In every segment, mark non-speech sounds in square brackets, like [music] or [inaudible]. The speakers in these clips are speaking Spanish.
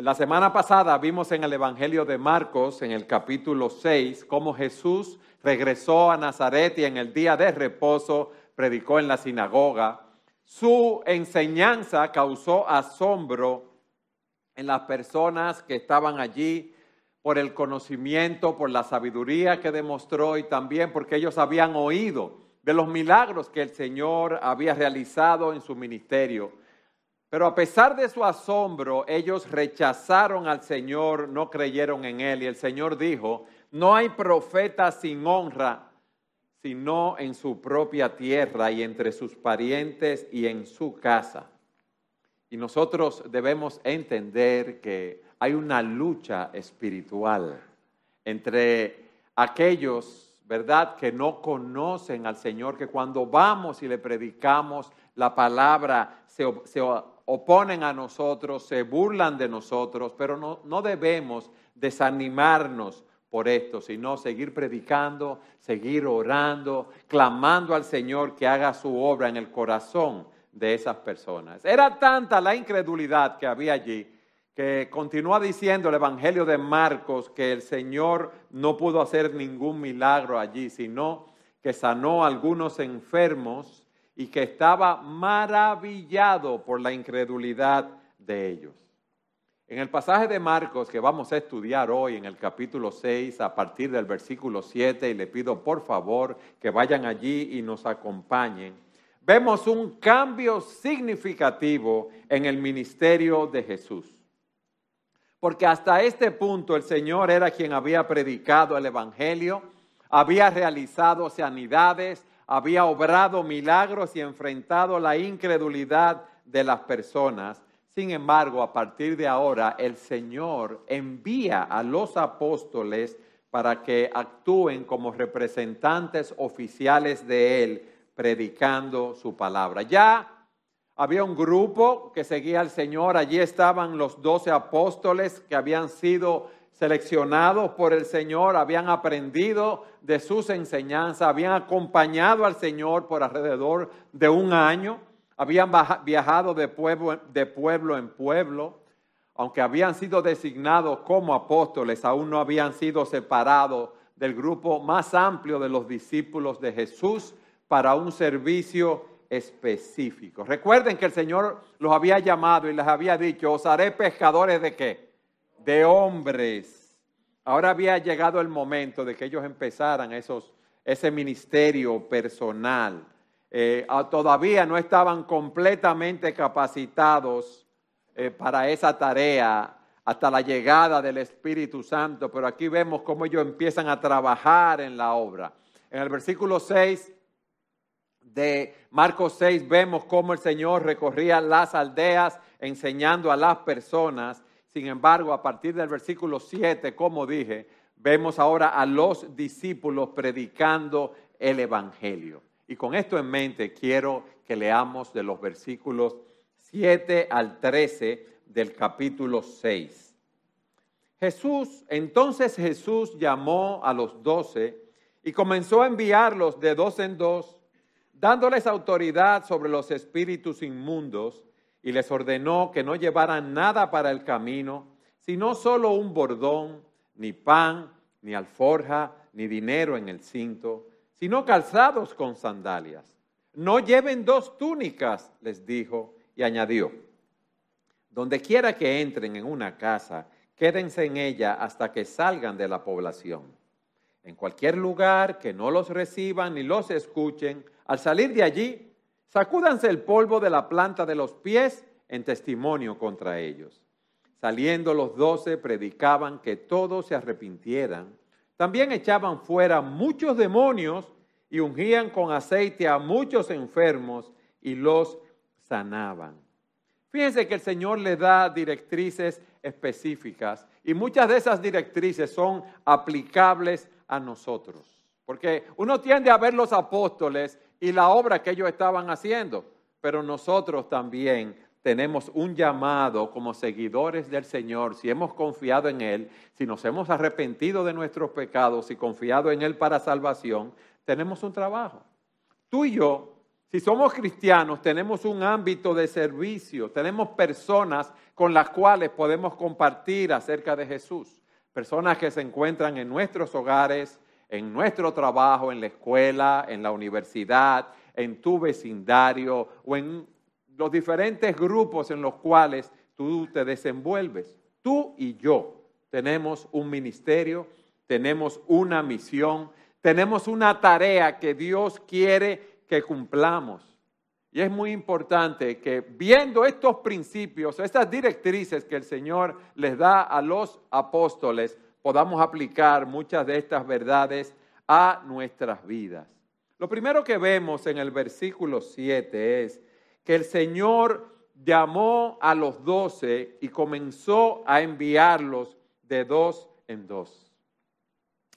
La semana pasada vimos en el Evangelio de Marcos, en el capítulo 6, cómo Jesús regresó a Nazaret y en el día de reposo predicó en la sinagoga. Su enseñanza causó asombro en las personas que estaban allí por el conocimiento, por la sabiduría que demostró y también porque ellos habían oído de los milagros que el Señor había realizado en su ministerio. Pero a pesar de su asombro, ellos rechazaron al Señor, no creyeron en Él. Y el Señor dijo, no hay profeta sin honra, sino en su propia tierra y entre sus parientes y en su casa. Y nosotros debemos entender que hay una lucha espiritual entre aquellos, ¿verdad?, que no conocen al Señor, que cuando vamos y le predicamos la palabra se, se oponen a nosotros, se burlan de nosotros, pero no, no debemos desanimarnos por esto, sino seguir predicando, seguir orando, clamando al Señor que haga su obra en el corazón de esas personas. Era tanta la incredulidad que había allí que continúa diciendo el Evangelio de Marcos que el Señor no pudo hacer ningún milagro allí, sino que sanó a algunos enfermos y que estaba maravillado por la incredulidad de ellos. En el pasaje de Marcos que vamos a estudiar hoy en el capítulo 6 a partir del versículo 7 y le pido por favor que vayan allí y nos acompañen, vemos un cambio significativo en el ministerio de Jesús. Porque hasta este punto el Señor era quien había predicado el Evangelio, había realizado sanidades, había obrado milagros y enfrentado la incredulidad de las personas. Sin embargo, a partir de ahora, el Señor envía a los apóstoles para que actúen como representantes oficiales de Él, predicando su palabra. Ya había un grupo que seguía al Señor, allí estaban los doce apóstoles que habían sido seleccionados por el Señor, habían aprendido de sus enseñanzas, habían acompañado al Señor por alrededor de un año, habían viajado de pueblo, en pueblo, aunque habían sido designados como apóstoles, aún no habían sido separados del grupo más amplio de los discípulos de Jesús para un servicio específico. Recuerden que el Señor los había llamado y les había dicho, os haré pescadores de qué? de hombres. Ahora había llegado el momento de que ellos empezaran esos, ese ministerio personal. Eh, todavía no estaban completamente capacitados eh, para esa tarea hasta la llegada del Espíritu Santo, pero aquí vemos cómo ellos empiezan a trabajar en la obra. En el versículo 6 de Marcos 6 vemos cómo el Señor recorría las aldeas enseñando a las personas sin embargo, a partir del versículo 7, como dije, vemos ahora a los discípulos predicando el Evangelio. Y con esto en mente quiero que leamos de los versículos 7 al 13 del capítulo 6. Jesús, entonces Jesús llamó a los doce y comenzó a enviarlos de dos en dos, dándoles autoridad sobre los espíritus inmundos y les ordenó que no llevaran nada para el camino, sino solo un bordón, ni pan, ni alforja, ni dinero en el cinto, sino calzados con sandalias. No lleven dos túnicas, les dijo, y añadió, donde quiera que entren en una casa, quédense en ella hasta que salgan de la población. En cualquier lugar que no los reciban ni los escuchen, al salir de allí, Sacúdanse el polvo de la planta de los pies en testimonio contra ellos. Saliendo los doce, predicaban que todos se arrepintieran. También echaban fuera muchos demonios y ungían con aceite a muchos enfermos y los sanaban. Fíjense que el Señor le da directrices específicas y muchas de esas directrices son aplicables a nosotros. Porque uno tiende a ver los apóstoles y la obra que ellos estaban haciendo, pero nosotros también tenemos un llamado como seguidores del Señor, si hemos confiado en Él, si nos hemos arrepentido de nuestros pecados y confiado en Él para salvación, tenemos un trabajo. Tú y yo Si somos cristianos, tenemos un ámbito de servicio, tenemos personas con las cuales podemos compartir acerca de Jesús. Personas que se encuentran en nuestros hogares, en nuestro trabajo, en la escuela, en la universidad, en tu vecindario o en los diferentes grupos en los cuales tú te desenvuelves. Tú y yo tenemos un ministerio, tenemos una misión, tenemos una tarea que Dios quiere que cumplamos. Y es muy importante que viendo estos principios, estas directrices que el Señor les da a los apóstoles, podamos aplicar muchas de estas verdades a nuestras vidas. Lo primero que vemos en el versículo 7 es que el Señor llamó a los doce y comenzó a enviarlos de dos en dos.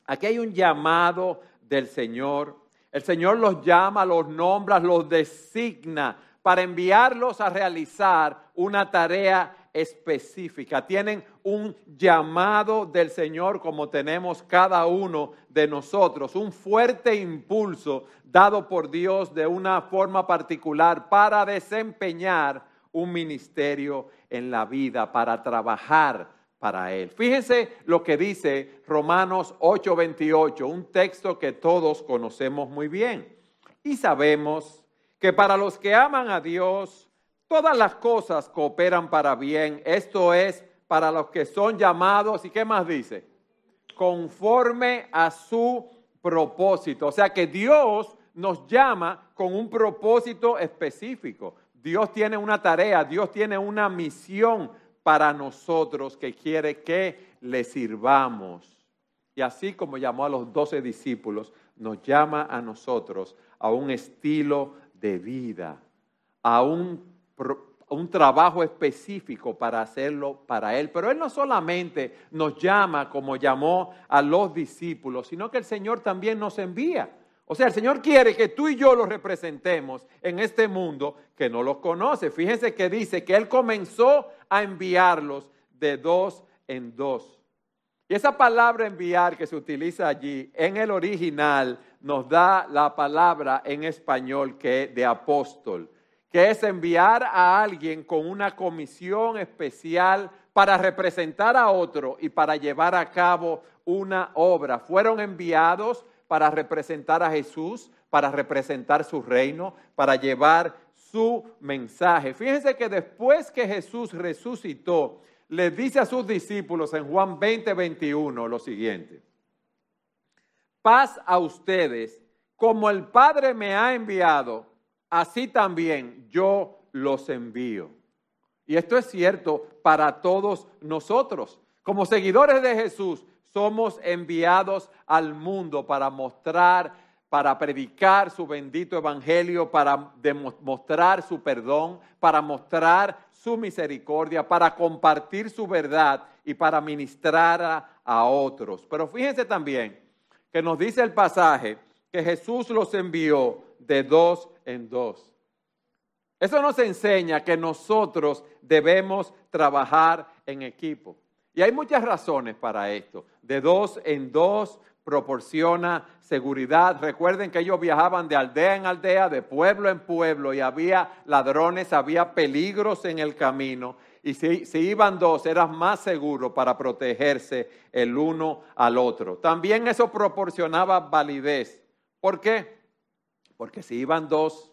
Aquí hay un llamado del Señor. El Señor los llama, los nombra, los designa para enviarlos a realizar una tarea específica, tienen un llamado del Señor como tenemos cada uno de nosotros, un fuerte impulso dado por Dios de una forma particular para desempeñar un ministerio en la vida, para trabajar para Él. Fíjense lo que dice Romanos 8:28, un texto que todos conocemos muy bien. Y sabemos que para los que aman a Dios, Todas las cosas cooperan para bien. Esto es para los que son llamados. ¿Y qué más dice? Conforme a su propósito. O sea que Dios nos llama con un propósito específico. Dios tiene una tarea, Dios tiene una misión para nosotros que quiere que le sirvamos. Y así como llamó a los doce discípulos, nos llama a nosotros a un estilo de vida, a un un trabajo específico para hacerlo para Él. Pero Él no solamente nos llama como llamó a los discípulos, sino que el Señor también nos envía. O sea, el Señor quiere que tú y yo los representemos en este mundo que no los conoce. Fíjense que dice que Él comenzó a enviarlos de dos en dos. Y esa palabra enviar que se utiliza allí en el original nos da la palabra en español que de apóstol que es enviar a alguien con una comisión especial para representar a otro y para llevar a cabo una obra. Fueron enviados para representar a Jesús, para representar su reino, para llevar su mensaje. Fíjense que después que Jesús resucitó, le dice a sus discípulos en Juan 20, 21 lo siguiente. Paz a ustedes, como el Padre me ha enviado, así también yo los envío. Y esto es cierto para todos nosotros. Como seguidores de Jesús, somos enviados al mundo para mostrar, para predicar su bendito evangelio, para demostrar su perdón, para mostrar su misericordia, para compartir su verdad y para ministrar a, a otros. Pero fíjense también que nos dice el pasaje que Jesús los envió de dos en dos. Eso nos enseña que nosotros debemos trabajar en equipo. Y hay muchas razones para esto. De dos en dos proporciona seguridad. Recuerden que ellos viajaban de aldea en aldea, de pueblo en pueblo, y había ladrones, había peligros en el camino. Y si, iban dos, era más seguro para protegerse el uno al otro. También eso proporcionaba validez. ¿Por qué? Porque si iban dos,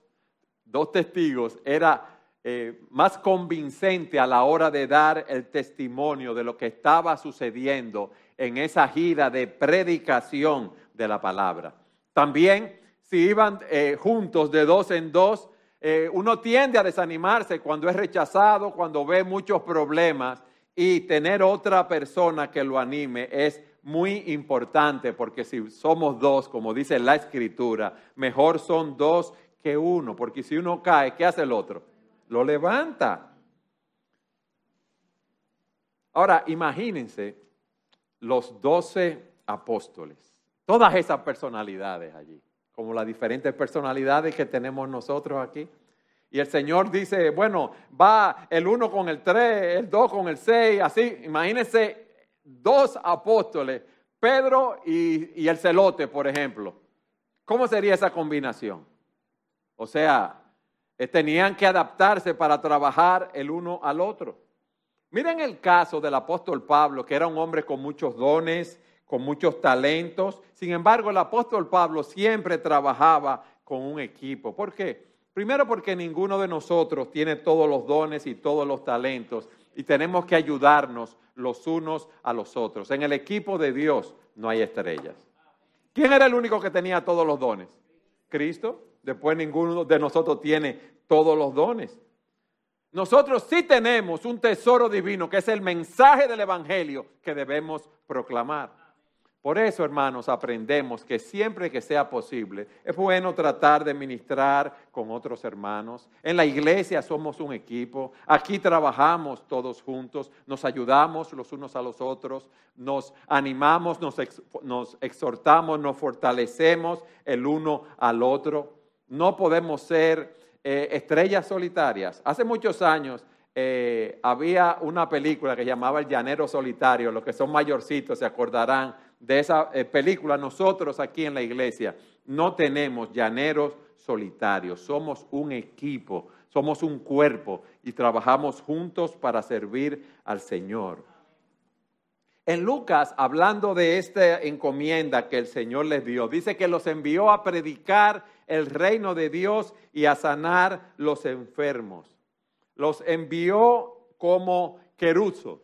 dos testigos, era eh, más convincente a la hora de dar el testimonio de lo que estaba sucediendo en esa gira de predicación de la palabra. También, si iban eh, juntos de dos en dos, eh, uno tiende a desanimarse cuando es rechazado, cuando ve muchos problemas y tener otra persona que lo anime es muy importante porque si somos dos, como dice la escritura, mejor son dos que uno, porque si uno cae, ¿qué hace el otro? Lo levanta. Ahora, imagínense los doce apóstoles, todas esas personalidades allí, como las diferentes personalidades que tenemos nosotros aquí. Y el Señor dice, bueno, va el uno con el tres, el dos con el seis, así. Imagínense dos apóstoles, Pedro y, el celote, por ejemplo. ¿Cómo sería esa combinación? O sea, eh, tenían que adaptarse para trabajar el uno al otro. Miren el caso del apóstol Pablo, que era un hombre con muchos dones, con muchos talentos. Sin embargo, el apóstol Pablo siempre trabajaba con un equipo. ¿Por qué? Primero porque ninguno de nosotros tiene todos los dones y todos los talentos y tenemos que ayudarnos los unos a los otros. En el equipo de Dios no hay estrellas. ¿Quién era el único que tenía todos los dones? Cristo. Después ninguno de nosotros tiene todos los dones. Nosotros sí tenemos un tesoro divino que es el mensaje del Evangelio que debemos proclamar. Por eso, hermanos, aprendemos que siempre que sea posible es bueno tratar de ministrar con otros hermanos. En la iglesia somos un equipo, aquí trabajamos todos juntos, nos ayudamos los unos a los otros, nos animamos, nos, exhortamos, nos fortalecemos el uno al otro. No podemos ser eh, estrellas solitarias. Hace muchos años eh, había una película que llamaba El Llanero Solitario, los que son mayorcitos se acordarán de esa eh, película, nosotros aquí en la iglesia no tenemos llaneros solitarios, somos un equipo, somos un cuerpo y trabajamos juntos para servir al Señor. En Lucas, hablando de esta encomienda que el Señor les dio, dice que los envió a predicar el reino de Dios y a sanar los enfermos. Los envió como queruzos,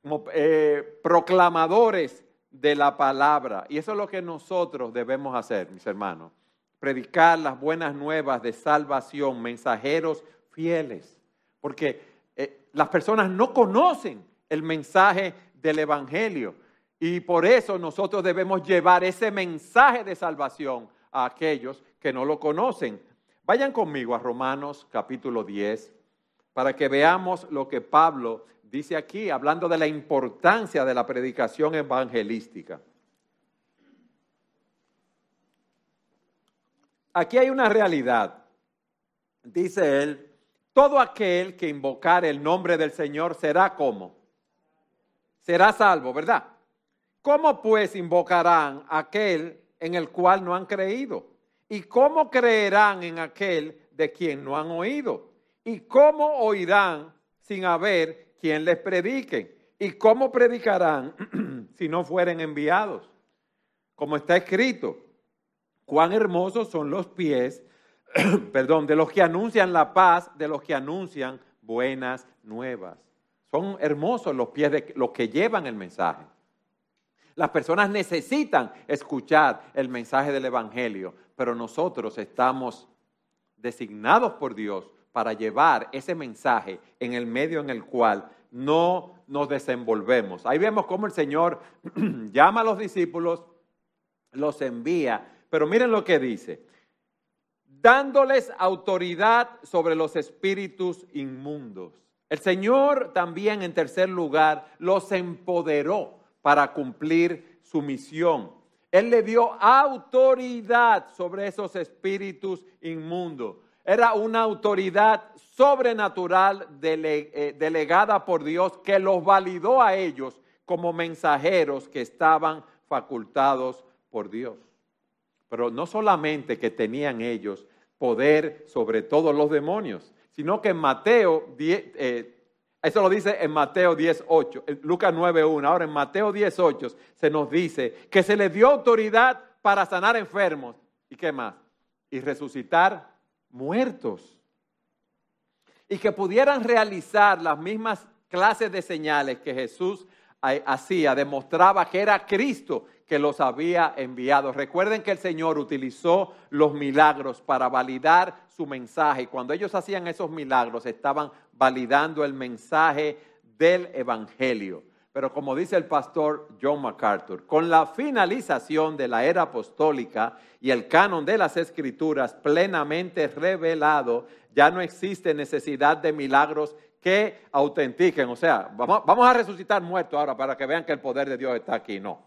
como eh, proclamadores de la palabra. Y eso es lo que nosotros debemos hacer, mis hermanos. Predicar las buenas nuevas de salvación, mensajeros fieles. Porque eh, las personas no conocen el mensaje del Evangelio. Y por eso nosotros debemos llevar ese mensaje de salvación a aquellos que no lo conocen. Vayan conmigo a Romanos capítulo 10 para que veamos lo que Pablo dice aquí, hablando de la importancia de la predicación evangelística. Aquí hay una realidad. Dice él, todo aquel que invocar el nombre del Señor será como. Será salvo, ¿verdad? ¿Cómo pues invocarán aquel en el cual no han creído? ¿Y cómo creerán en aquel de quien no han oído? ¿Y cómo oirán sin haber quien les predique. ¿Y cómo predicarán [clears throat] si no fueren enviados? Como está escrito, cuán hermosos son los pies, [clears throat] perdón, de los que anuncian la paz, de los que anuncian buenas nuevas. Son hermosos los pies de los que llevan el mensaje. Las personas necesitan escuchar el mensaje del Evangelio, pero nosotros estamos designados por Dios para llevar ese mensaje en el medio en el cual no nos desenvolvemos. Ahí vemos cómo el Señor [clears throat] llama a los discípulos, los envía, pero miren lo que dice, dándoles autoridad sobre los espíritus inmundos. El Señor también, en tercer lugar, los empoderó para cumplir su misión. Él le dio autoridad sobre esos espíritus inmundos era una autoridad sobrenatural eh, delegada por Dios que los validó a ellos como mensajeros que estaban facultados por Dios. Pero no solamente que tenían ellos poder sobre todos los demonios, sino que en Mateo 10, eh, eso lo dice en Mateo 10.8, Lucas 9.1, ahora en Mateo 10.8 se nos dice que se les dio autoridad para sanar enfermos. ¿Y qué más? Y resucitar muertos. Y que pudieran realizar las mismas clases de señales que Jesús hacía, demostraba que era Cristo que los había enviado. Recuerden que el Señor utilizó los milagros para validar su mensaje. Cuando ellos hacían esos milagros, estaban validando el mensaje del Evangelio. Pero como dice el pastor John MacArthur, con la finalización de la era apostólica y el canon de las escrituras plenamente revelado, ya no existe necesidad de milagros que autentiquen. O sea, vamos, a resucitar muertos ahora para que vean que el poder de Dios está aquí. No.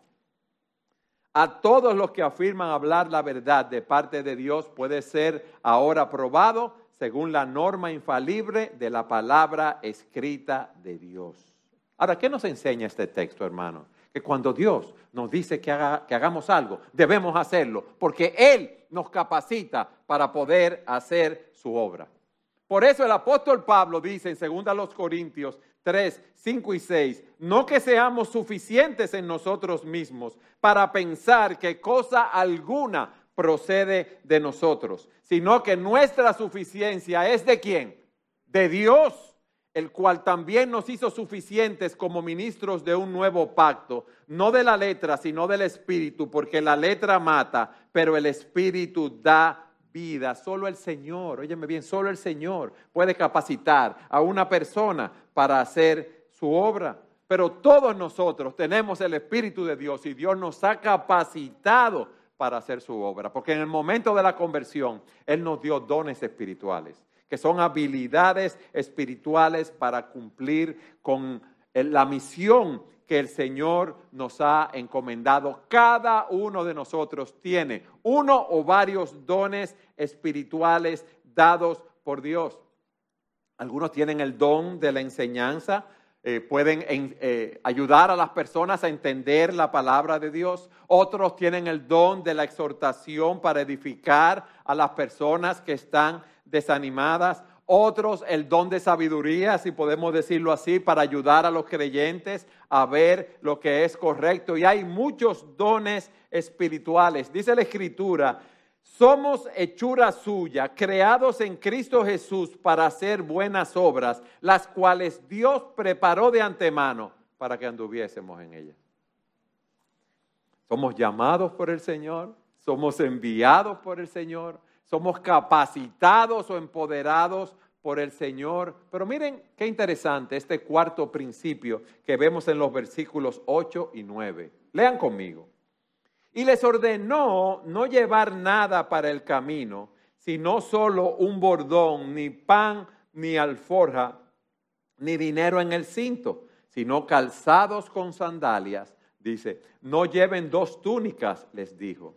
A todos los que afirman hablar la verdad de parte de Dios puede ser ahora probado según la norma infalible de la palabra escrita de Dios. Ahora, ¿qué nos enseña este texto, hermano? que cuando Dios nos dice que, que hagamos algo, debemos hacerlo, porque Él nos capacita para poder hacer su obra. Por eso el apóstol Pablo dice en 2 Corintios 3, 5 y 6, no que seamos suficientes en nosotros mismos para pensar que cosa alguna procede de nosotros, sino que nuestra suficiencia es de quién? De Dios, el cual también nos hizo suficientes como ministros de un nuevo pacto, no de la letra, sino del espíritu, porque la letra mata, pero el espíritu da vida. Solo el Señor, óyeme bien, solo el Señor puede capacitar a una persona para hacer su obra. Pero todos nosotros tenemos el Espíritu de Dios y Dios nos ha capacitado para hacer su obra. Porque en el momento de la conversión, Él nos dio dones espirituales, que son habilidades espirituales para cumplir con la misión que el Señor nos ha encomendado. Cada uno de nosotros tiene uno o varios dones espirituales dados por Dios. Algunos tienen el don de la enseñanza, eh, pueden eh, ayudar a las personas a entender la palabra de Dios. Otros tienen el don de la exhortación para edificar a las personas que están desanimadas otros el don de sabiduría, si podemos decirlo así, para ayudar a los creyentes a ver lo que es correcto. Y hay muchos dones espirituales. Dice la Escritura, somos hechura suya, creados en Cristo Jesús para hacer buenas obras, las cuales Dios preparó de antemano para que anduviésemos en ellas. Somos llamados por el Señor, somos enviados por el Señor, somos capacitados o empoderados por el Señor. Pero miren qué interesante este cuarto principio que vemos en los versículos 8 y 9. Lean conmigo. Y les ordenó no llevar nada para el camino, sino solo un bordón, ni pan, ni alforja, ni dinero en el cinto, sino calzados con sandalias. Dice, no lleven dos túnicas, les dijo.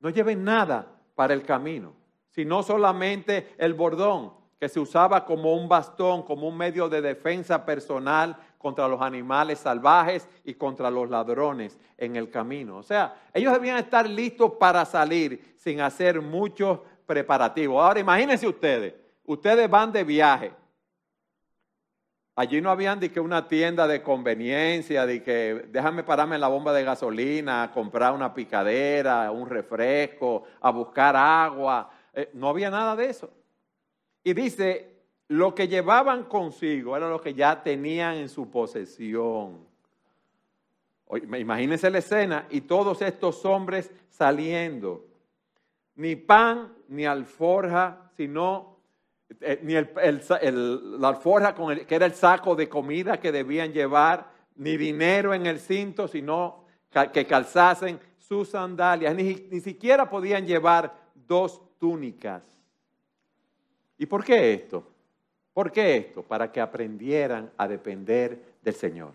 No lleven nada para el camino, sino solamente el bordón que se usaba como un bastón, como un medio de defensa personal contra los animales salvajes y contra los ladrones en el camino. O sea, ellos debían estar listos para salir sin hacer muchos preparativos. Ahora imagínense ustedes, ustedes van de viaje. Allí no habían de que una tienda de conveniencia, de que déjame pararme en la bomba de gasolina, comprar una picadera, un refresco, a buscar agua. Eh, no había nada de eso. Y dice, lo que llevaban consigo era lo que ya tenían en su posesión. Imagínense la escena y todos estos hombres saliendo. Ni pan ni alforja, sino eh, ni el, la alforja que era el saco de comida que debían llevar, ni dinero en el cinto, sino que calzasen sus sandalias. Ni, ni siquiera podían llevar dos túnicas. ¿Y por qué esto? ¿Por qué esto? Para que aprendieran a depender del Señor.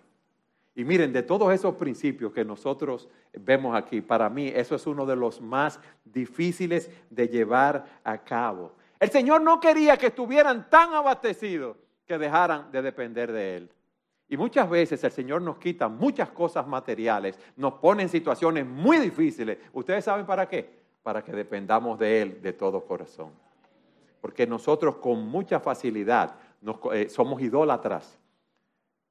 Y miren, de todos esos principios que nosotros vemos aquí, para mí eso es uno de los más difíciles de llevar a cabo. El Señor no quería que estuvieran tan abastecidos que dejaran de depender de Él. Y muchas veces el Señor nos quita muchas cosas materiales, nos pone en situaciones muy difíciles. ¿Ustedes saben para qué? Para que dependamos de Él de todo corazón. Porque nosotros con mucha facilidad eh, somos idólatras.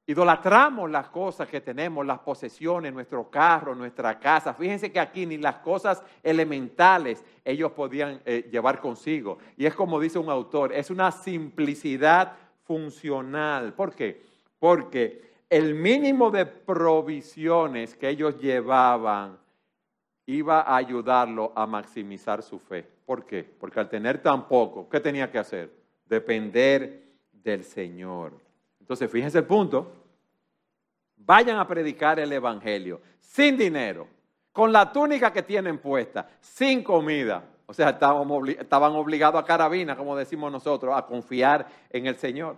Idolatramos las cosas que tenemos, las posesiones, nuestro carro, nuestra casa. Fíjense que aquí ni las cosas elementales ellos podían eh, llevar consigo. Y es como dice un autor, es una simplicidad funcional. ¿Por qué? Porque el mínimo de provisiones que ellos llevaban iba a ayudarlo a maximizar su fe. ¿Por qué? Porque al tener tan poco, ¿qué tenía que hacer? Depender del Señor. Entonces, fíjense el punto vayan a predicar el Evangelio sin dinero, con la túnica que tienen puesta, sin comida. O sea, estaban obligados a carabina, como decimos nosotros, a confiar en el Señor.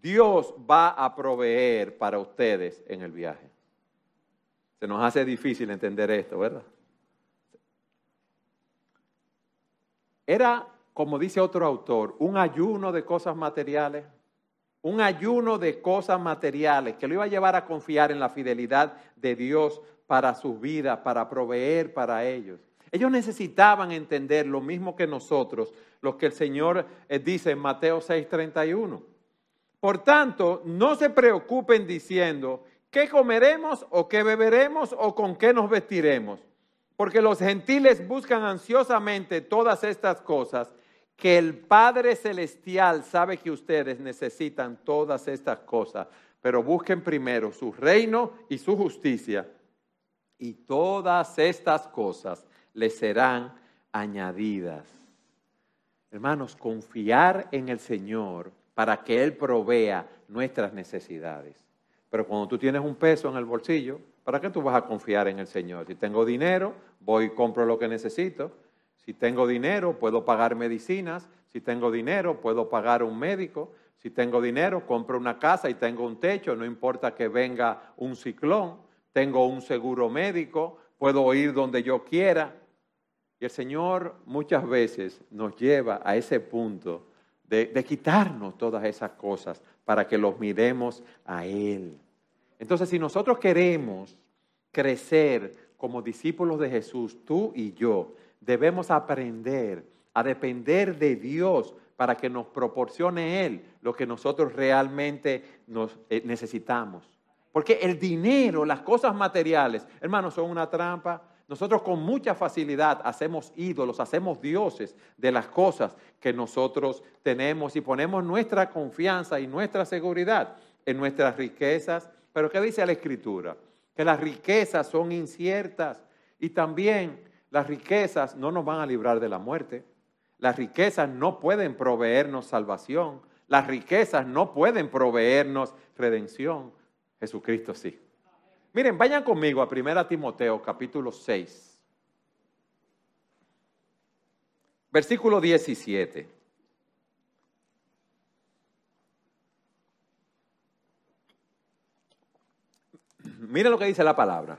Dios va a proveer para ustedes en el viaje. Se nos hace difícil entender esto, ¿verdad? Era, como dice otro autor, un ayuno de cosas materiales un ayuno de cosas materiales que lo iba a llevar a confiar en la fidelidad de Dios para sus vidas, para proveer para ellos. Ellos necesitaban entender lo mismo que nosotros, lo que el Señor eh, dice en Mateo 6:31. Por tanto, no se preocupen diciendo, ¿qué comeremos o qué beberemos o con qué nos vestiremos? Porque los gentiles buscan ansiosamente todas estas cosas que el Padre Celestial sabe que ustedes necesitan todas estas cosas, pero busquen primero su reino y su justicia, y todas estas cosas les serán añadidas. Hermanos, confiar en el Señor para que Él provea nuestras necesidades. Pero cuando tú tienes un peso en el bolsillo, ¿para qué tú vas a confiar en el Señor? Si tengo dinero, voy y compro lo que necesito. Si tengo dinero, puedo pagar medicinas. Si tengo dinero, puedo pagar un médico. Si tengo dinero, compro una casa y tengo un techo. No importa que venga un ciclón. Tengo un seguro médico. Puedo ir donde yo quiera. Y el Señor muchas veces nos lleva a ese punto de, de quitarnos todas esas cosas para que los miremos a Él. Entonces, si nosotros queremos crecer como discípulos de Jesús, tú y yo, debemos aprender a depender de Dios para que nos proporcione Él lo que nosotros realmente nos, eh, necesitamos. Porque el dinero, las cosas materiales, hermanos, son una trampa. Nosotros con mucha facilidad hacemos ídolos, hacemos dioses de las cosas que nosotros tenemos y ponemos nuestra confianza y nuestra seguridad en nuestras riquezas. Pero ¿qué dice la Escritura? Que las riquezas son inciertas y también las riquezas no nos van a librar de la muerte. Las riquezas no pueden proveernos salvación. Las riquezas no pueden proveernos redención. Jesucristo sí. Miren, vayan conmigo a 1 Timoteo capítulo 6. Versículo 17. Miren lo que dice la palabra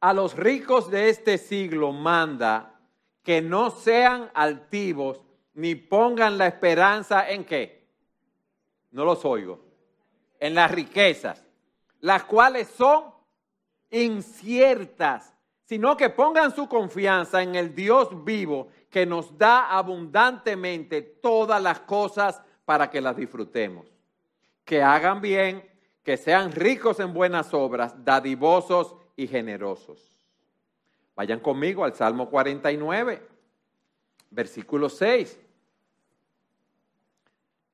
a los ricos de este siglo manda que no sean altivos ni pongan la esperanza en qué. No los oigo. En las riquezas, las cuales son inciertas, sino que pongan su confianza en el Dios vivo que nos da abundantemente todas las cosas para que las disfrutemos. Que hagan bien, que sean ricos en buenas obras, dadivosos y generosos. Vayan conmigo al Salmo 49, versículo 6.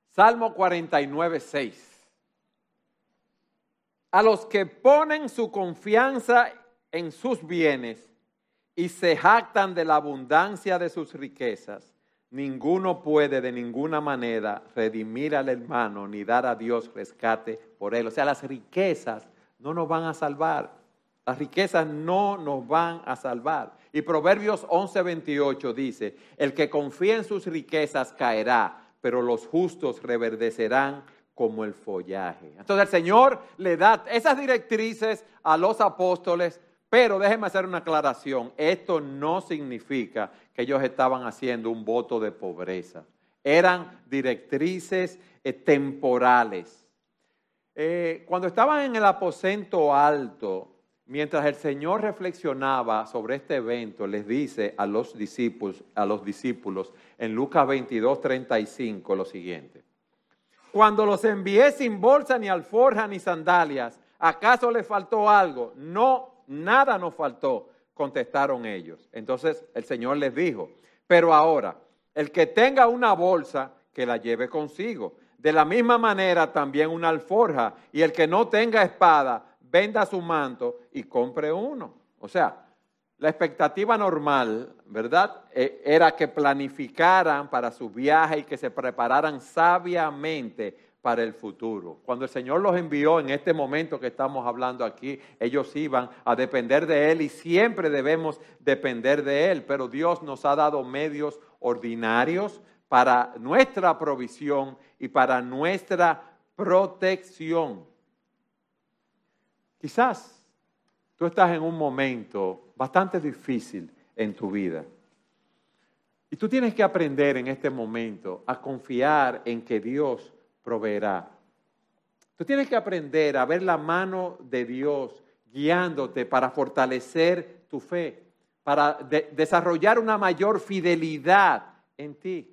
Salmo 49, 6. A los que ponen su confianza en sus bienes y se jactan de la abundancia de sus riquezas, ninguno puede de ninguna manera redimir al hermano ni dar a Dios rescate por él. O sea, las riquezas no nos van a salvar. Las riquezas no nos van a salvar. Y Proverbios 11:28 dice, el que confía en sus riquezas caerá, pero los justos reverdecerán como el follaje. Entonces el Señor le da esas directrices a los apóstoles, pero déjenme hacer una aclaración. Esto no significa que ellos estaban haciendo un voto de pobreza. Eran directrices eh, temporales. Eh, cuando estaban en el aposento alto, Mientras el Señor reflexionaba sobre este evento, les dice a los discípulos, a los discípulos en Lucas 22, 35 lo siguiente. Cuando los envié sin bolsa, ni alforja, ni sandalias, ¿acaso les faltó algo? No, nada nos faltó, contestaron ellos. Entonces el Señor les dijo, pero ahora, el que tenga una bolsa, que la lleve consigo. De la misma manera también una alforja, y el que no tenga espada, venda su manto y compre uno. O sea, la expectativa normal, ¿verdad? Eh, era que planificaran para su viaje y que se prepararan sabiamente para el futuro. Cuando el Señor los envió en este momento que estamos hablando aquí, ellos iban a depender de Él y siempre debemos depender de Él, pero Dios nos ha dado medios ordinarios para nuestra provisión y para nuestra protección. Quizás tú estás en un momento bastante difícil en tu vida. Y tú tienes que aprender en este momento a confiar en que Dios proveerá. Tú tienes que aprender a ver la mano de Dios guiándote para fortalecer tu fe, para desarrollar una mayor fidelidad en ti.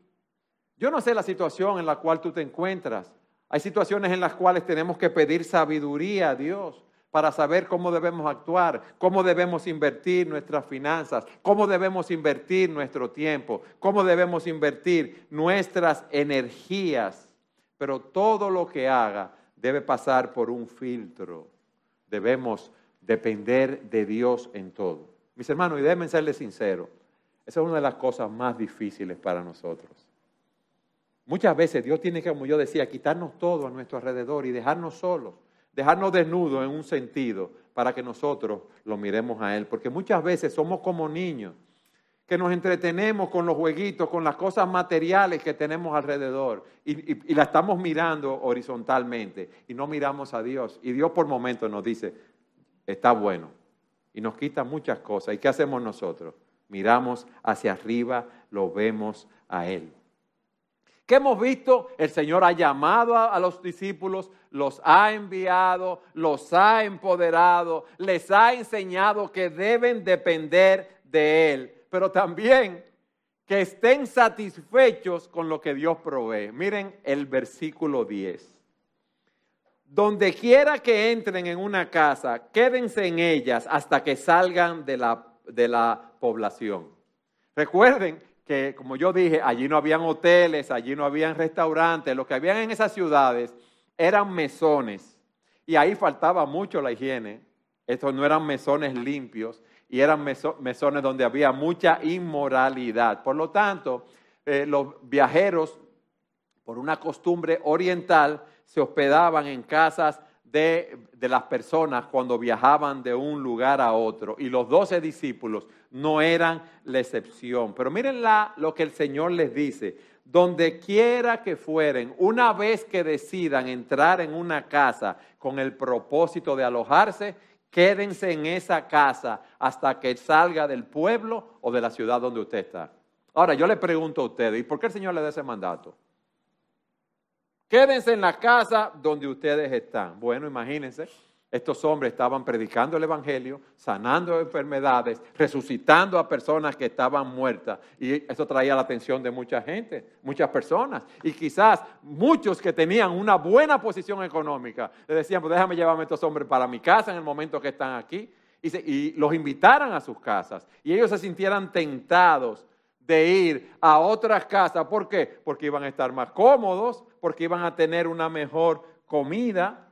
Yo no sé la situación en la cual tú te encuentras. Hay situaciones en las cuales tenemos que pedir sabiduría a Dios para saber cómo debemos actuar, cómo debemos invertir nuestras finanzas, cómo debemos invertir nuestro tiempo, cómo debemos invertir nuestras energías. Pero todo lo que haga debe pasar por un filtro. Debemos depender de Dios en todo. Mis hermanos, y déjenme serles sincero, esa es una de las cosas más difíciles para nosotros. Muchas veces Dios tiene que, como yo decía, quitarnos todo a nuestro alrededor y dejarnos solos dejarnos desnudos en un sentido para que nosotros lo miremos a Él. Porque muchas veces somos como niños que nos entretenemos con los jueguitos, con las cosas materiales que tenemos alrededor y, la estamos mirando horizontalmente y no miramos a Dios. Y Dios por momentos nos dice, está bueno. Y nos quita muchas cosas. ¿Y qué hacemos nosotros? Miramos hacia arriba, lo vemos a Él. ¿Qué hemos visto? El Señor ha llamado a, los discípulos, los ha enviado, los ha empoderado, les ha enseñado que deben depender de Él, pero también que estén satisfechos con lo que Dios provee. Miren el versículo 10. Donde quiera que entren en una casa, quédense en ellas hasta que salgan de la, de la población. Recuerden que, como yo dije, allí no habían hoteles, allí no habían restaurantes, lo que habían en esas ciudades eran mesones. Y ahí faltaba mucho la higiene. Estos no eran mesones limpios y eran mesones donde había mucha inmoralidad. Por lo tanto, eh, los viajeros, por una costumbre oriental, se hospedaban en casas de, las personas cuando viajaban de un lugar a otro. Y los doce discípulos no eran la excepción. Pero miren lo que el Señor les dice. Donde quiera que fueren, una vez que decidan entrar en una casa con el propósito de alojarse, quédense en esa casa hasta que salga del pueblo o de la ciudad donde usted está. Ahora, yo le pregunto a ustedes, ¿y por qué el Señor le da ese mandato? Quédense en la casa donde ustedes están. Bueno, imagínense, estos hombres estaban predicando el Evangelio, sanando enfermedades, resucitando a personas que estaban muertas. Y eso traía la atención de mucha gente, muchas personas. Y quizás muchos que tenían una buena posición económica le decían, pues déjame llevarme a estos hombres para mi casa en el momento que están aquí. Y, y los invitaran a sus casas. Y ellos se sintieran tentados de ir a otras casas. ¿Por qué? Porque iban a estar más cómodos, porque iban a tener una mejor comida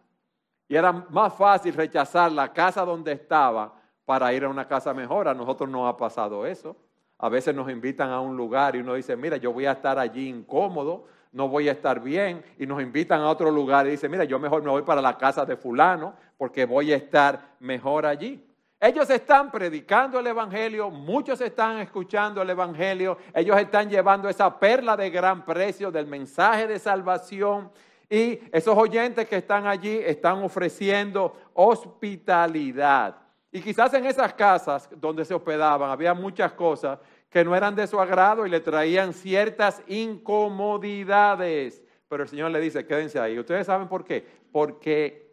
y era más fácil rechazar la casa donde estaba para ir a una casa mejor. A nosotros no ha pasado eso. A veces nos invitan a un lugar y uno dice, mira, yo voy a estar allí incómodo, no voy a estar bien. Y nos invitan a otro lugar y dice, mira, yo mejor me voy para la casa de fulano porque voy a estar mejor allí. Ellos están predicando el Evangelio, muchos están escuchando el Evangelio, ellos están llevando esa perla de gran precio del mensaje de salvación y esos oyentes que están allí están ofreciendo hospitalidad. Y quizás en esas casas donde se hospedaban había muchas cosas que no eran de su agrado y le traían ciertas incomodidades. Pero el Señor le dice, quédense ahí. ¿Ustedes saben por qué? Porque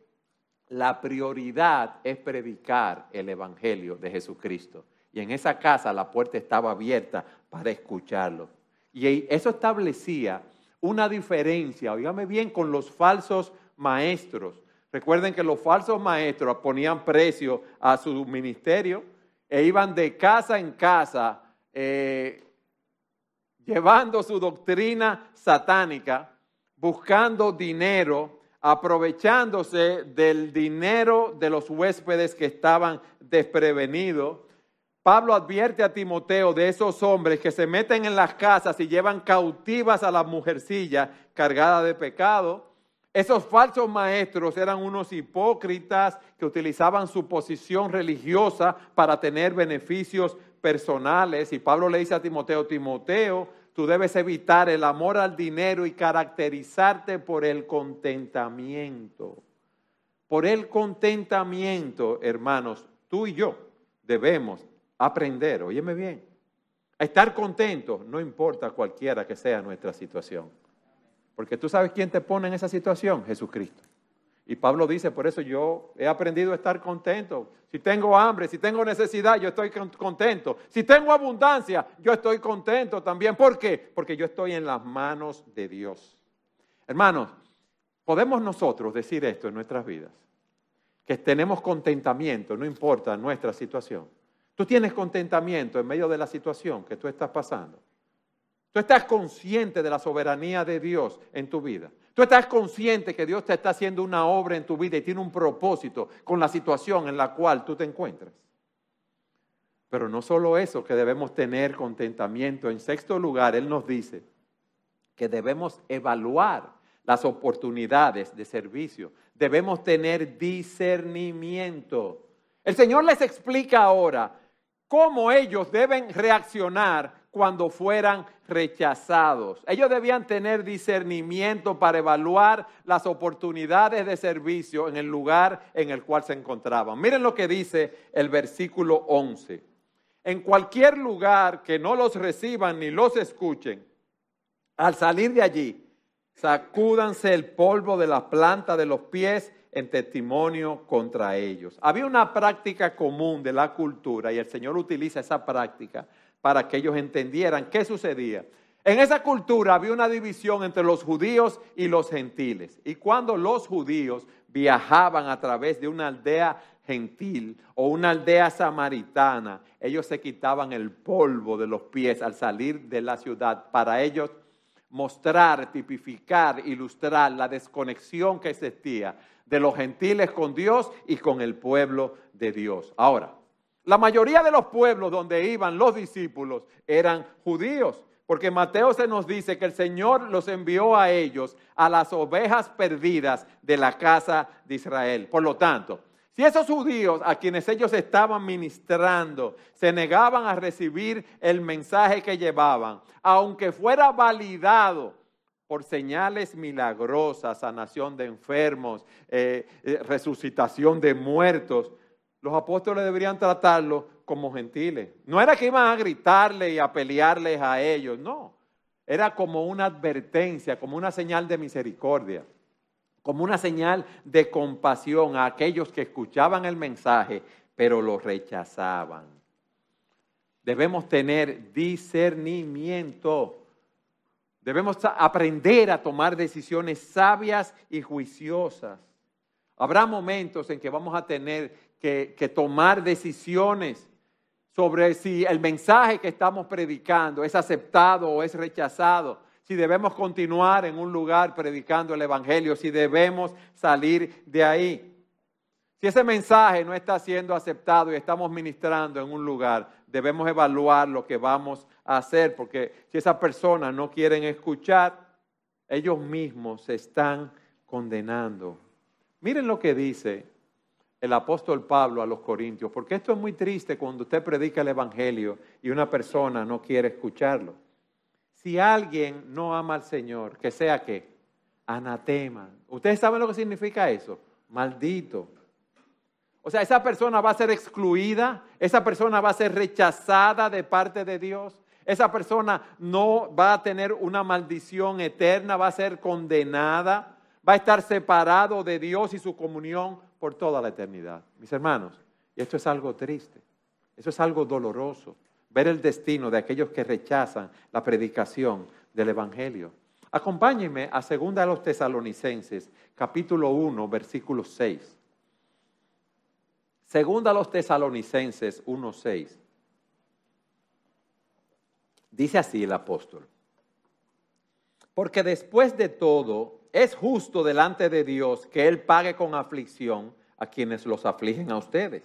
la prioridad es predicar el Evangelio de Jesucristo. Y en esa casa la puerta estaba abierta para escucharlo. Y eso establecía una diferencia, oígame bien, con los falsos maestros. Recuerden que los falsos maestros ponían precio a su ministerio e iban de casa en casa eh, llevando su doctrina satánica, buscando dinero aprovechándose del dinero de los huéspedes que estaban desprevenidos. Pablo advierte a Timoteo de esos hombres que se meten en las casas y llevan cautivas a la mujercilla cargada de pecado. Esos falsos maestros eran unos hipócritas que utilizaban su posición religiosa para tener beneficios personales. Y Pablo le dice a Timoteo, Timoteo, Tú debes evitar el amor al dinero y caracterizarte por el contentamiento. Por el contentamiento, hermanos, tú y yo debemos aprender, óyeme bien, a estar contentos, no importa cualquiera que sea nuestra situación. Porque tú sabes quién te pone en esa situación, Jesucristo. Y Pablo dice, por eso yo he aprendido a estar contento. Si tengo hambre, si tengo necesidad, yo estoy contento. Si tengo abundancia, yo estoy contento también. ¿Por qué? Porque yo estoy en las manos de Dios. Hermanos, podemos nosotros decir esto en nuestras vidas, que tenemos contentamiento, no importa nuestra situación. Tú tienes contentamiento en medio de la situación que tú estás pasando. Tú estás consciente de la soberanía de Dios en tu vida. Tú estás consciente que Dios te está haciendo una obra en tu vida y tiene un propósito con la situación en la cual tú te encuentras. Pero no solo eso, que debemos tener contentamiento. En sexto lugar, Él nos dice que debemos evaluar las oportunidades de servicio. Debemos tener discernimiento. El Señor les explica ahora cómo ellos deben reaccionar cuando fueran rechazados. Ellos debían tener discernimiento para evaluar las oportunidades de servicio en el lugar en el cual se encontraban. Miren lo que dice el versículo 11. En cualquier lugar que no los reciban ni los escuchen, al salir de allí, sacúdanse el polvo de la planta de los pies en testimonio contra ellos. Había una práctica común de la cultura y el Señor utiliza esa práctica para que ellos entendieran qué sucedía. En esa cultura había una división entre los judíos y los gentiles. Y cuando los judíos viajaban a través de una aldea gentil o una aldea samaritana, ellos se quitaban el polvo de los pies al salir de la ciudad para ellos mostrar, tipificar, ilustrar la desconexión que existía de los gentiles con Dios y con el pueblo de Dios. Ahora, la mayoría de los pueblos donde iban los discípulos eran judíos, porque Mateo se nos dice que el Señor los envió a ellos, a las ovejas perdidas de la casa de Israel. Por lo tanto, si esos judíos a quienes ellos estaban ministrando se negaban a recibir el mensaje que llevaban, aunque fuera validado por señales milagrosas, sanación de enfermos, eh, eh, resucitación de muertos, los apóstoles deberían tratarlos como gentiles. No era que iban a gritarle y a pelearles a ellos, no. Era como una advertencia, como una señal de misericordia, como una señal de compasión a aquellos que escuchaban el mensaje, pero lo rechazaban. Debemos tener discernimiento. Debemos aprender a tomar decisiones sabias y juiciosas. Habrá momentos en que vamos a tener que, tomar decisiones sobre si el mensaje que estamos predicando es aceptado o es rechazado, si debemos continuar en un lugar predicando el Evangelio, si debemos salir de ahí. Si ese mensaje no está siendo aceptado y estamos ministrando en un lugar, debemos evaluar lo que vamos a hacer, porque si esas personas no quieren escuchar, ellos mismos se están condenando. Miren lo que dice el apóstol Pablo a los Corintios, porque esto es muy triste cuando usted predica el Evangelio y una persona no quiere escucharlo. Si alguien no ama al Señor, que sea que anatema. ¿Ustedes saben lo que significa eso? Maldito. O sea, esa persona va a ser excluida, esa persona va a ser rechazada de parte de Dios, esa persona no va a tener una maldición eterna, va a ser condenada, va a estar separado de Dios y su comunión por toda la eternidad. Mis hermanos, y esto es algo triste, eso es algo doloroso, ver el destino de aquellos que rechazan la predicación del Evangelio. Acompáñenme a Segunda de los Tesalonicenses, capítulo 1, versículo 6. Segunda a los Tesalonicenses 1, 6. Dice así el apóstol. Porque después de todo, es justo delante de Dios que Él pague con aflicción a quienes los afligen a ustedes,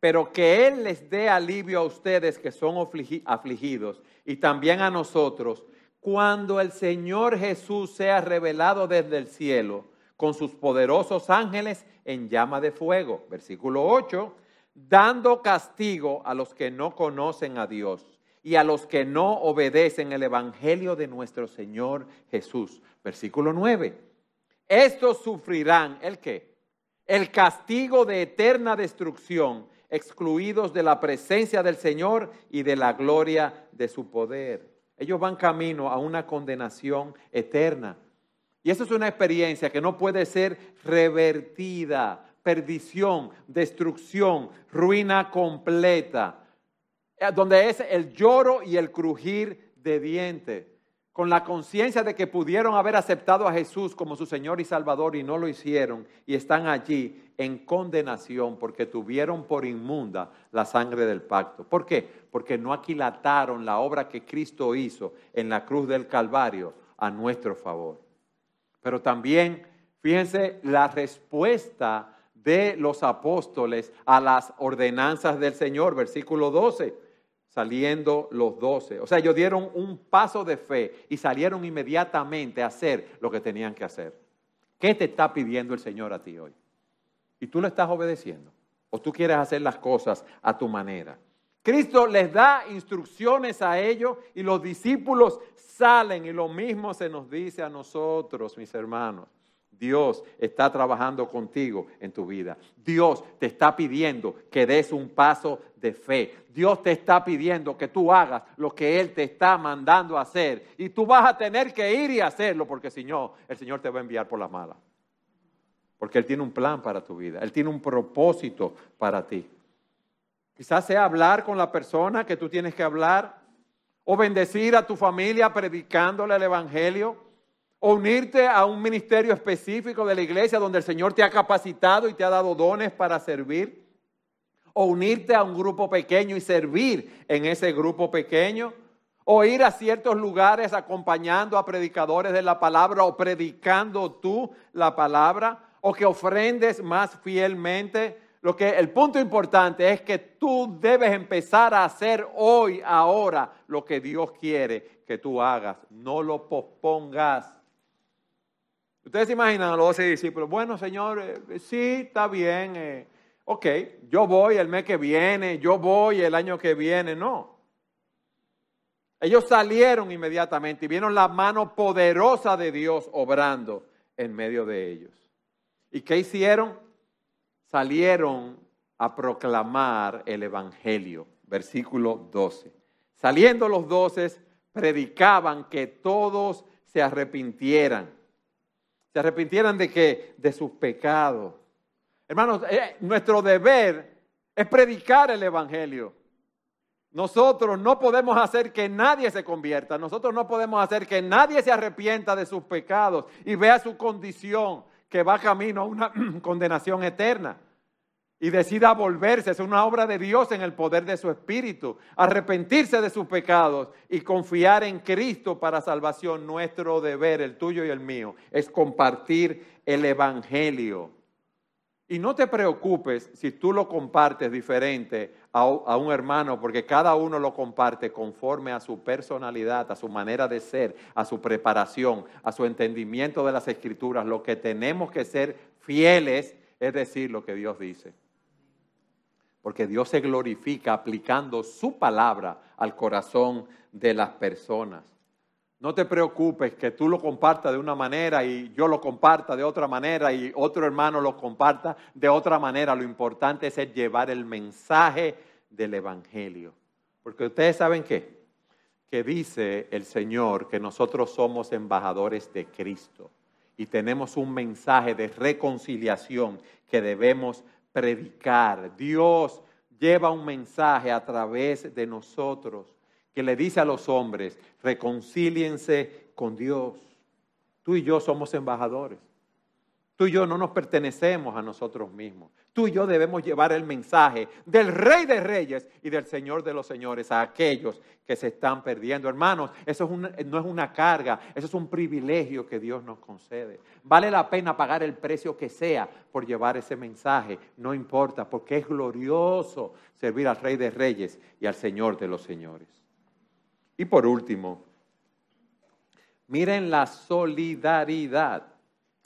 pero que Él les dé alivio a ustedes que son afligidos y también a nosotros cuando el Señor Jesús sea revelado desde el cielo con sus poderosos ángeles en llama de fuego. Versículo 8, dando castigo a los que no conocen a Dios y a los que no obedecen el Evangelio de nuestro Señor Jesús. Versículo 9. Estos sufrirán el qué? El castigo de eterna destrucción, excluidos de la presencia del Señor y de la gloria de su poder. ellos van camino a una condenación eterna. Y eso es una experiencia que no puede ser revertida, perdición, destrucción, ruina completa, donde es el lloro y el crujir de dientes con la conciencia de que pudieron haber aceptado a Jesús como su Señor y Salvador y no lo hicieron y están allí en condenación porque tuvieron por inmunda la sangre del pacto. ¿Por qué? Porque no aquilataron la obra que Cristo hizo en la cruz del Calvario a nuestro favor. Pero también, fíjense, la respuesta de los apóstoles a las ordenanzas del Señor, versículo 12 saliendo los doce. O sea, ellos dieron un paso de fe y salieron inmediatamente a hacer lo que tenían que hacer. ¿Qué te está pidiendo el Señor a ti hoy? ¿Y tú le estás obedeciendo? ¿O tú quieres hacer las cosas a tu manera? Cristo les da instrucciones a ellos y los discípulos salen y lo mismo se nos dice a nosotros, mis hermanos. Dios está trabajando contigo en tu vida. Dios te está pidiendo que des un paso de fe. Dios te está pidiendo que tú hagas lo que Él te está mandando a hacer. Y tú vas a tener que ir y hacerlo porque si no, el Señor te va a enviar por las malas. Porque Él tiene un plan para tu vida. Él tiene un propósito para ti. Quizás sea hablar con la persona que tú tienes que hablar o bendecir a tu familia predicándole el Evangelio o unirte a un ministerio específico de la iglesia donde el Señor te ha capacitado y te ha dado dones para servir, o unirte a un grupo pequeño y servir en ese grupo pequeño, o ir a ciertos lugares acompañando a predicadores de la palabra o predicando tú la palabra, o que ofrendes más fielmente. Lo que el punto importante es que tú debes empezar a hacer hoy, ahora, lo que Dios quiere que tú hagas. No lo pospongas. Ustedes se imaginan a los doce discípulos, bueno Señor, eh, sí, está bien, eh, ok, yo voy el mes que viene, yo voy el año que viene, no. Ellos salieron inmediatamente y vieron la mano poderosa de Dios obrando en medio de ellos. ¿Y qué hicieron? Salieron a proclamar el Evangelio, versículo 12. Saliendo los doce, predicaban que todos se arrepintieran se arrepintieran de que de sus pecados. Hermanos, eh, nuestro deber es predicar el evangelio. Nosotros no podemos hacer que nadie se convierta, nosotros no podemos hacer que nadie se arrepienta de sus pecados y vea su condición que va camino a una [clears throat] condenación eterna y decida volverse. Es una obra de Dios en el poder de su Espíritu. Arrepentirse de sus pecados y confiar en Cristo para salvación. Nuestro deber, el tuyo y el mío, es compartir el Evangelio. Y no te preocupes si tú lo compartes diferente a, un hermano, porque cada uno lo comparte conforme a su personalidad, a su manera de ser, a su preparación, a su entendimiento de las escrituras. Lo que tenemos que ser fieles es decir lo que Dios dice porque Dios se glorifica aplicando su palabra al corazón de las personas. No te preocupes que tú lo compartas de una manera y yo lo comparta de otra manera y otro hermano lo comparta de otra manera. Lo importante es llevar el mensaje del Evangelio. Porque ustedes saben qué? Que dice el Señor que nosotros somos embajadores de Cristo y tenemos un mensaje de reconciliación que debemos predicar. Dios lleva un mensaje a través de nosotros que le dice a los hombres, reconcíliense con Dios. Tú y yo somos embajadores. Tú y yo no nos pertenecemos a nosotros mismos. Tú y yo debemos llevar el mensaje del Rey de Reyes y del Señor de los Señores a aquellos que se están perdiendo. Hermanos, eso no es una carga, eso es un privilegio que Dios nos concede. Vale la pena pagar el precio que sea por llevar ese mensaje, no importa, porque es glorioso servir al Rey de Reyes y al Señor de los Señores. Y por último, miren la solidaridad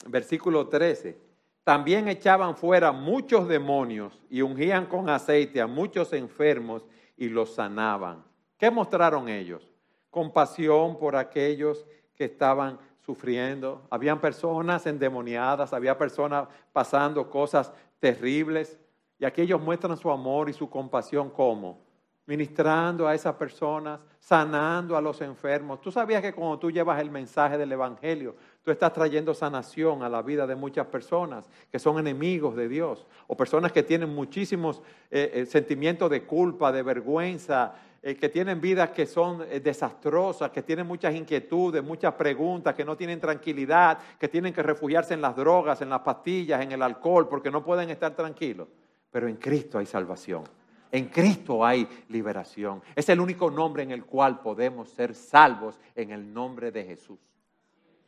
versículo 13, también echaban fuera muchos demonios y ungían con aceite a muchos enfermos y los sanaban. ¿Qué mostraron ellos? Compasión por aquellos que estaban sufriendo. Habían personas endemoniadas, había personas pasando cosas terribles. Y aquí ellos muestran su amor y su compasión como ministrando a esas personas, sanando a los enfermos. Tú sabías que cuando tú llevas el mensaje del Evangelio, tú estás trayendo sanación a la vida de muchas personas que son enemigos de Dios o personas que tienen muchísimos eh, eh, sentimientos de culpa, de vergüenza, eh, que tienen vidas que son desastrosas, que tienen muchas inquietudes, muchas preguntas, que no tienen tranquilidad, que tienen que refugiarse en las drogas, en las pastillas, en el alcohol, porque no pueden estar tranquilos. Pero en Cristo hay salvación. En Cristo hay liberación. Es el único nombre en el cual podemos ser salvos en el nombre de Jesús.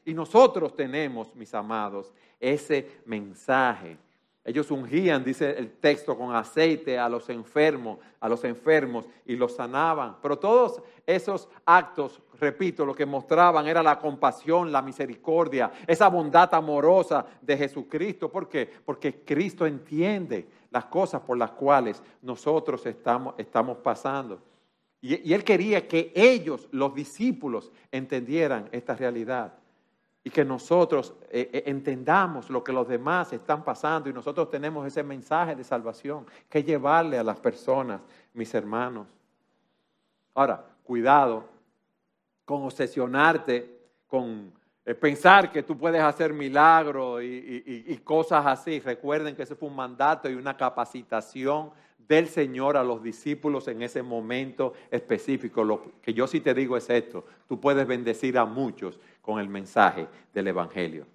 Y nosotros tenemos, mis amados, ese mensaje. Ellos ungían, dice el texto, con aceite a los enfermos, a los enfermos y los sanaban. Pero todos esos actos, repito, lo que mostraban era la compasión, la misericordia, esa bondad amorosa de Jesucristo. ¿Por qué? Porque Cristo entiende las cosas por las cuales nosotros estamos, estamos pasando. Y, y Él quería que ellos, los discípulos, entendieran esta realidad y que nosotros eh, eh, entendamos lo que los demás están pasando y nosotros tenemos ese mensaje de salvación que llevarle a las personas, mis hermanos. Ahora, cuidado con obsesionarte, con eh, pensar que tú puedes hacer milagros y, cosas así. Recuerden que ese fue un mandato y una capacitación del Señor a los discípulos en ese momento específico. Lo que yo sí te digo es esto, tú puedes bendecir a muchos con el mensaje del Evangelio.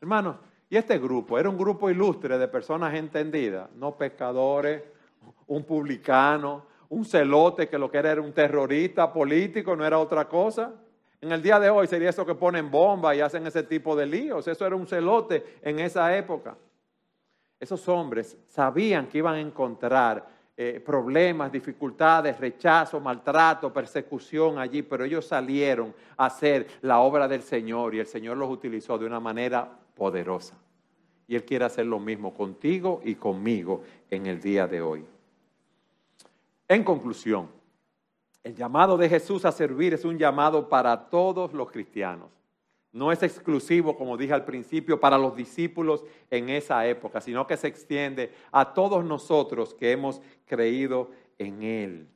Hermanos, y este grupo era un grupo ilustre de personas entendidas, no pescadores, un publicano, un celote que lo que era era un terrorista político, no era otra cosa. En el día de hoy sería eso que ponen bombas y hacen ese tipo de líos. Eso era un celote en esa época. Esos hombres sabían que iban a encontrar eh, problemas, dificultades, rechazo, maltrato, persecución allí, pero ellos salieron a hacer la obra del Señor y el Señor los utilizó de una manera poderosa. Y Él quiere hacer lo mismo contigo y conmigo en el día de hoy. En conclusión, el llamado de Jesús a servir es un llamado para todos los cristianos. No es exclusivo, como dije al principio, para los discípulos en esa época, sino que se extiende a todos nosotros que hemos creído en Él.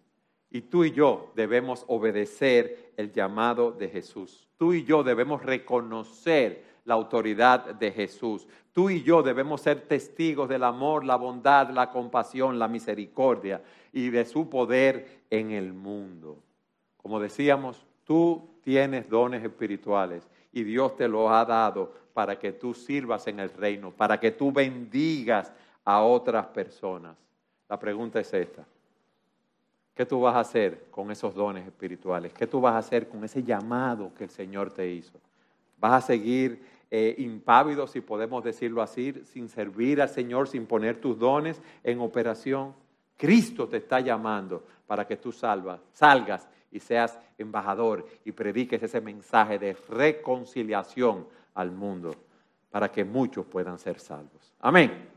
Y tú y yo debemos obedecer el llamado de Jesús. Tú y yo debemos reconocer la autoridad de Jesús. Tú y yo debemos ser testigos del amor, la bondad, la compasión, la misericordia y de su poder en el mundo. Como decíamos, tú tienes dones espirituales y Dios te los ha dado para que tú sirvas en el reino, para que tú bendigas a otras personas. La pregunta es esta. ¿Qué tú vas a hacer con esos dones espirituales? ¿Qué tú vas a hacer con ese llamado que el Señor te hizo? ¿Vas a seguir eh, impávido, si podemos decirlo así, sin servir al Señor, sin poner tus dones en operación? Cristo te está llamando para que tú salvas, salgas y seas embajador y prediques ese mensaje de reconciliación al mundo para que muchos puedan ser salvos. Amén.